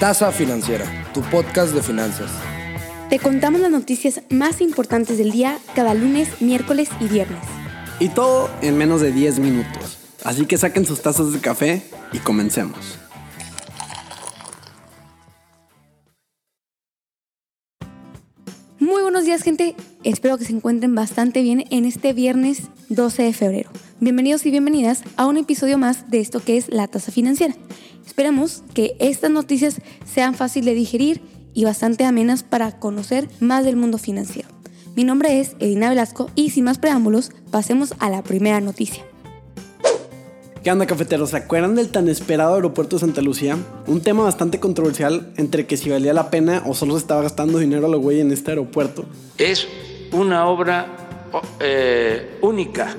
Tasa Financiera, tu podcast de finanzas. Te contamos las noticias más importantes del día cada lunes, miércoles y viernes. Y todo en menos de 10 minutos. Así que saquen sus tazas de café y comencemos. Muy buenos días gente, espero que se encuentren bastante bien en este viernes 12 de febrero. Bienvenidos y bienvenidas a un episodio más de esto que es la tasa financiera. Esperamos que estas noticias sean fáciles de digerir y bastante amenas para conocer más del mundo financiero. Mi nombre es Edina Velasco y sin más preámbulos, pasemos a la primera noticia. ¿Qué onda cafeteros? ¿Se acuerdan del tan esperado aeropuerto de Santa Lucía? Un tema bastante controversial entre que si valía la pena o solo se estaba gastando dinero a lo güey en este aeropuerto. Es una obra eh, única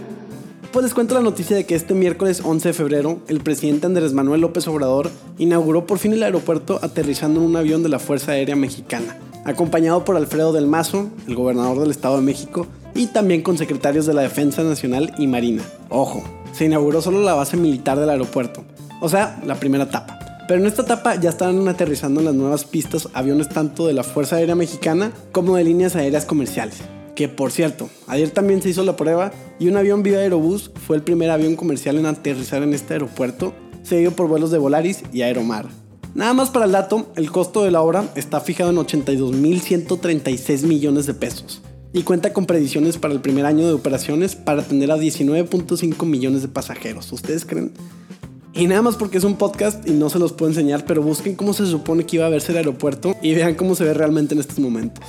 pues les cuento la noticia de que este miércoles 11 de febrero, el presidente Andrés Manuel López Obrador inauguró por fin el aeropuerto aterrizando en un avión de la Fuerza Aérea Mexicana, acompañado por Alfredo del Mazo, el gobernador del Estado de México, y también con secretarios de la Defensa Nacional y Marina. Ojo, se inauguró solo la base militar del aeropuerto, o sea, la primera etapa. Pero en esta etapa ya estaban aterrizando en las nuevas pistas aviones tanto de la Fuerza Aérea Mexicana como de líneas aéreas comerciales. Que por cierto, ayer también se hizo la prueba y un avión Viva Aerobús fue el primer avión comercial en aterrizar en este aeropuerto, seguido por vuelos de Volaris y Aeromar. Nada más para el dato, el costo de la obra está fijado en 82.136 millones de pesos y cuenta con predicciones para el primer año de operaciones para atender a 19.5 millones de pasajeros. ¿Ustedes creen? Y nada más porque es un podcast y no se los puedo enseñar, pero busquen cómo se supone que iba a verse el aeropuerto y vean cómo se ve realmente en estos momentos.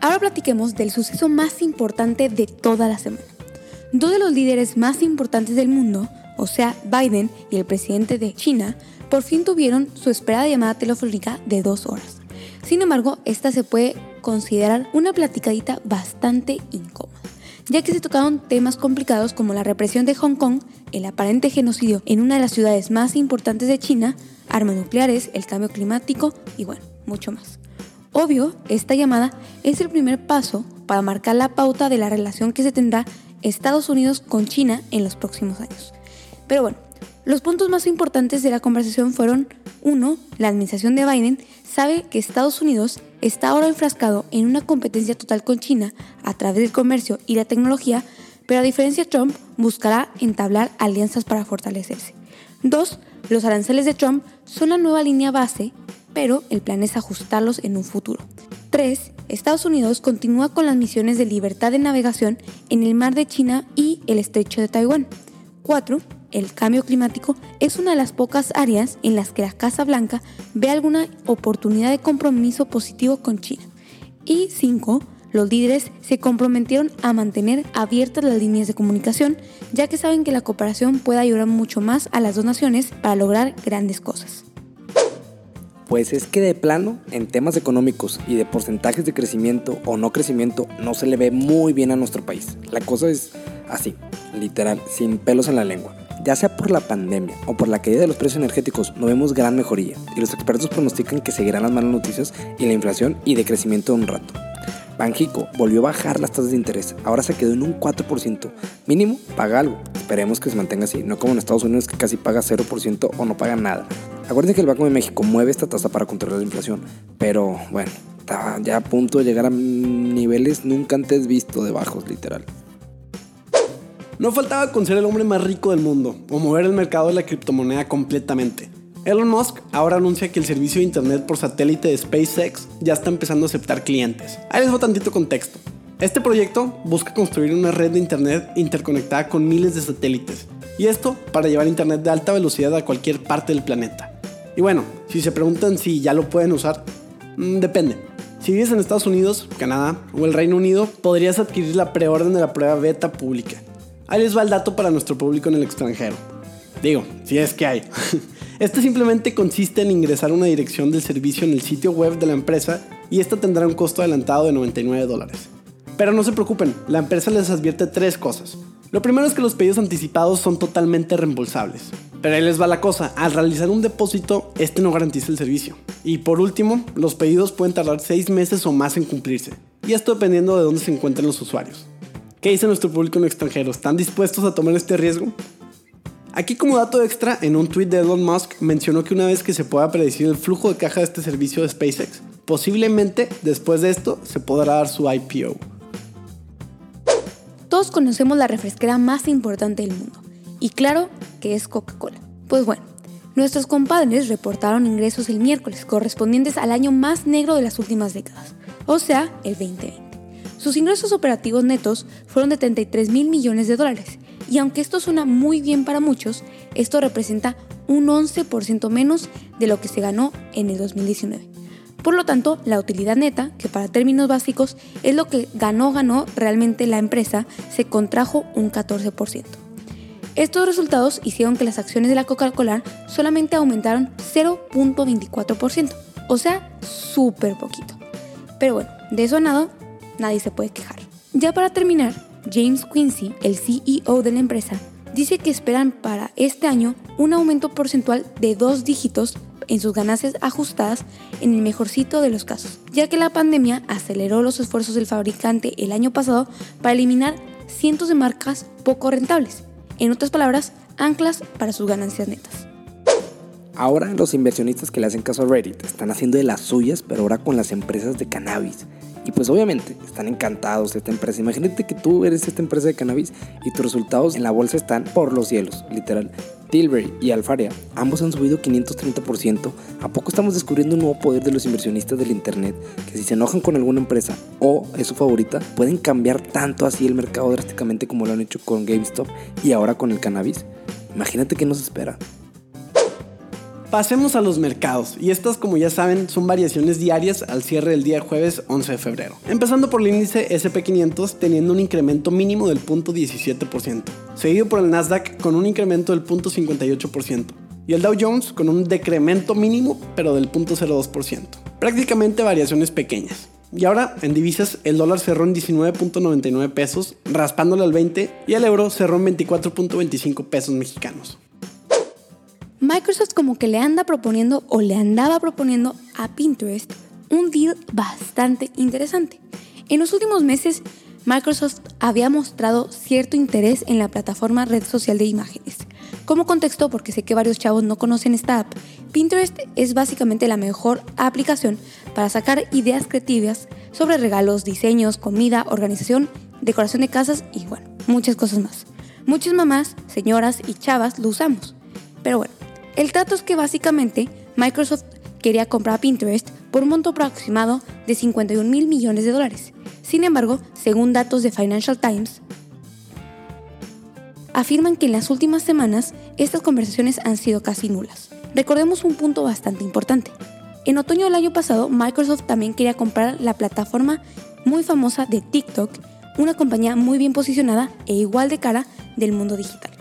Ahora platiquemos del suceso más importante de toda la semana. Dos de los líderes más importantes del mundo, o sea, Biden y el presidente de China, por fin tuvieron su esperada llamada telefónica de dos horas. Sin embargo, esta se puede considerar una platicadita bastante incómoda, ya que se tocaron temas complicados como la represión de Hong Kong, el aparente genocidio en una de las ciudades más importantes de China, armas nucleares, el cambio climático y bueno, mucho más. Obvio, esta llamada es el primer paso para marcar la pauta de la relación que se tendrá Estados Unidos con China en los próximos años. Pero bueno, los puntos más importantes de la conversación fueron, uno, la administración de Biden sabe que Estados Unidos está ahora enfrascado en una competencia total con China a través del comercio y la tecnología, pero a diferencia de Trump, buscará entablar alianzas para fortalecerse. Dos, los aranceles de Trump son la nueva línea base pero el plan es ajustarlos en un futuro. 3. Estados Unidos continúa con las misiones de libertad de navegación en el mar de China y el estrecho de Taiwán. 4. El cambio climático es una de las pocas áreas en las que la Casa Blanca ve alguna oportunidad de compromiso positivo con China. Y 5. Los líderes se comprometieron a mantener abiertas las líneas de comunicación, ya que saben que la cooperación puede ayudar mucho más a las dos naciones para lograr grandes cosas. Pues es que de plano, en temas económicos y de porcentajes de crecimiento o no crecimiento, no se le ve muy bien a nuestro país. La cosa es así, literal, sin pelos en la lengua. Ya sea por la pandemia o por la caída de los precios energéticos, no vemos gran mejoría y los expertos pronostican que seguirán las malas noticias y la inflación y decrecimiento de un rato. Banjico volvió a bajar las tasas de interés, ahora se quedó en un 4%. Mínimo, paga algo. Esperemos que se mantenga así, no como en Estados Unidos que casi paga 0% o no paga nada. Acuérdense que el Banco de México mueve esta tasa para controlar la inflación, pero bueno, está ya a punto de llegar a niveles nunca antes vistos de bajos, literal. No faltaba con ser el hombre más rico del mundo o mover el mercado de la criptomoneda completamente. Elon Musk ahora anuncia que el servicio de internet por satélite de SpaceX ya está empezando a aceptar clientes. Ahí les voy tantito contexto. Este proyecto busca construir una red de internet interconectada con miles de satélites. Y esto para llevar internet de alta velocidad a cualquier parte del planeta. Y bueno, si se preguntan si ya lo pueden usar, mm, depende. Si vives en Estados Unidos, Canadá o el Reino Unido, podrías adquirir la preorden de la prueba beta pública. Ahí les va el dato para nuestro público en el extranjero. Digo, si es que hay. Este simplemente consiste en ingresar una dirección del servicio en el sitio web de la empresa y esta tendrá un costo adelantado de 99 dólares. Pero no se preocupen, la empresa les advierte tres cosas. Lo primero es que los pedidos anticipados son totalmente reembolsables. Pero ahí les va la cosa, al realizar un depósito, este no garantiza el servicio. Y por último, los pedidos pueden tardar 6 meses o más en cumplirse. Y esto dependiendo de dónde se encuentren los usuarios. ¿Qué dice nuestro público en extranjero? ¿Están dispuestos a tomar este riesgo? Aquí como dato extra, en un tweet de Elon Musk mencionó que una vez que se pueda predecir el flujo de caja de este servicio de SpaceX, posiblemente después de esto se podrá dar su IPO. Todos conocemos la refresquera más importante del mundo, y claro que es Coca-Cola. Pues bueno, nuestros compadres reportaron ingresos el miércoles correspondientes al año más negro de las últimas décadas, o sea, el 2020. Sus ingresos operativos netos fueron de 33 mil millones de dólares, y aunque esto suena muy bien para muchos, esto representa un 11% menos de lo que se ganó en el 2019. Por lo tanto, la utilidad neta, que para términos básicos es lo que ganó ganó realmente la empresa, se contrajo un 14%. Estos resultados hicieron que las acciones de la Coca-Cola solamente aumentaron 0.24%, o sea, súper poquito. Pero bueno, de eso nada, nadie se puede quejar. Ya para terminar, James Quincy, el CEO de la empresa, dice que esperan para este año un aumento porcentual de dos dígitos en sus ganancias ajustadas en el mejorcito de los casos, ya que la pandemia aceleró los esfuerzos del fabricante el año pasado para eliminar cientos de marcas poco rentables en otras palabras, anclas para sus ganancias netas. Ahora los inversionistas que le hacen caso a Reddit están haciendo de las suyas, pero ahora con las empresas de cannabis. Y pues obviamente están encantados de esta empresa. Imagínate que tú eres esta empresa de cannabis y tus resultados en la bolsa están por los cielos, literal. Tilbury y Alfaria, ambos han subido 530%. ¿A poco estamos descubriendo un nuevo poder de los inversionistas del Internet? Que si se enojan con alguna empresa o es su favorita, pueden cambiar tanto así el mercado drásticamente como lo han hecho con GameStop y ahora con el cannabis. Imagínate qué nos espera. Pasemos a los mercados, y estas como ya saben son variaciones diarias al cierre del día jueves 11 de febrero. Empezando por el índice SP500 teniendo un incremento mínimo del 0.17%, seguido por el Nasdaq con un incremento del 0.58%, y el Dow Jones con un decremento mínimo pero del 0.02%. Prácticamente variaciones pequeñas. Y ahora, en divisas, el dólar cerró en 19.99 pesos, raspándole al 20, y el euro cerró en 24.25 pesos mexicanos. Microsoft como que le anda proponiendo o le andaba proponiendo a Pinterest un deal bastante interesante. En los últimos meses, Microsoft había mostrado cierto interés en la plataforma red social de imágenes. Como contexto, porque sé que varios chavos no conocen esta app, Pinterest es básicamente la mejor aplicación para sacar ideas creativas sobre regalos, diseños, comida, organización, decoración de casas y bueno, muchas cosas más. Muchas mamás, señoras y chavas lo usamos. Pero bueno, el trato es que básicamente Microsoft quería comprar Pinterest por un monto aproximado de 51 mil millones de dólares. Sin embargo, según datos de Financial Times, afirman que en las últimas semanas estas conversaciones han sido casi nulas. Recordemos un punto bastante importante. En otoño del año pasado, Microsoft también quería comprar la plataforma muy famosa de TikTok, una compañía muy bien posicionada e igual de cara del mundo digital.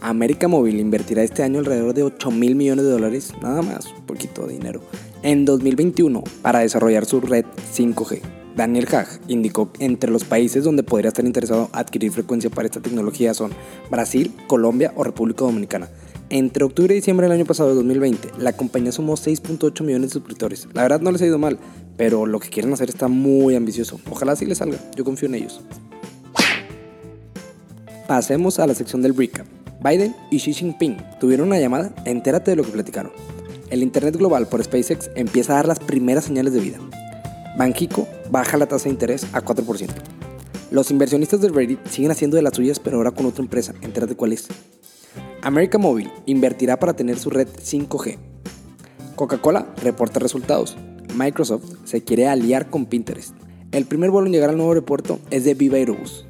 América Móvil invertirá este año alrededor de 8 mil millones de dólares, nada más, un poquito de dinero, en 2021 para desarrollar su red 5G. Daniel Hag indicó que entre los países donde podría estar interesado adquirir frecuencia para esta tecnología son Brasil, Colombia o República Dominicana. Entre octubre y diciembre del año pasado, de 2020, la compañía sumó 6.8 millones de suscriptores. La verdad no les ha ido mal, pero lo que quieren hacer está muy ambicioso. Ojalá sí les salga, yo confío en ellos. Pasemos a la sección del recap. Biden y Xi Jinping tuvieron una llamada, entérate de lo que platicaron. El Internet global por SpaceX empieza a dar las primeras señales de vida. Banxico baja la tasa de interés a 4%. Los inversionistas de Reddit siguen haciendo de las suyas, pero ahora con otra empresa. Entérate cuál es. America Mobile invertirá para tener su red 5G. Coca-Cola reporta resultados. Microsoft se quiere aliar con Pinterest. El primer vuelo en llegar al nuevo aeropuerto es de Viva Aerobus.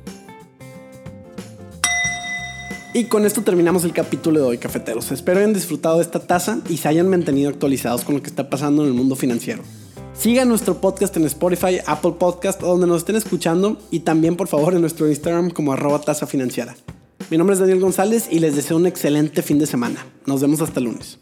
Y con esto terminamos el capítulo de hoy, cafeteros. Espero hayan disfrutado de esta taza y se hayan mantenido actualizados con lo que está pasando en el mundo financiero. Sigan nuestro podcast en Spotify, Apple Podcast donde nos estén escuchando y también por favor en nuestro Instagram como arroba tasa financiera. Mi nombre es Daniel González y les deseo un excelente fin de semana. Nos vemos hasta el lunes.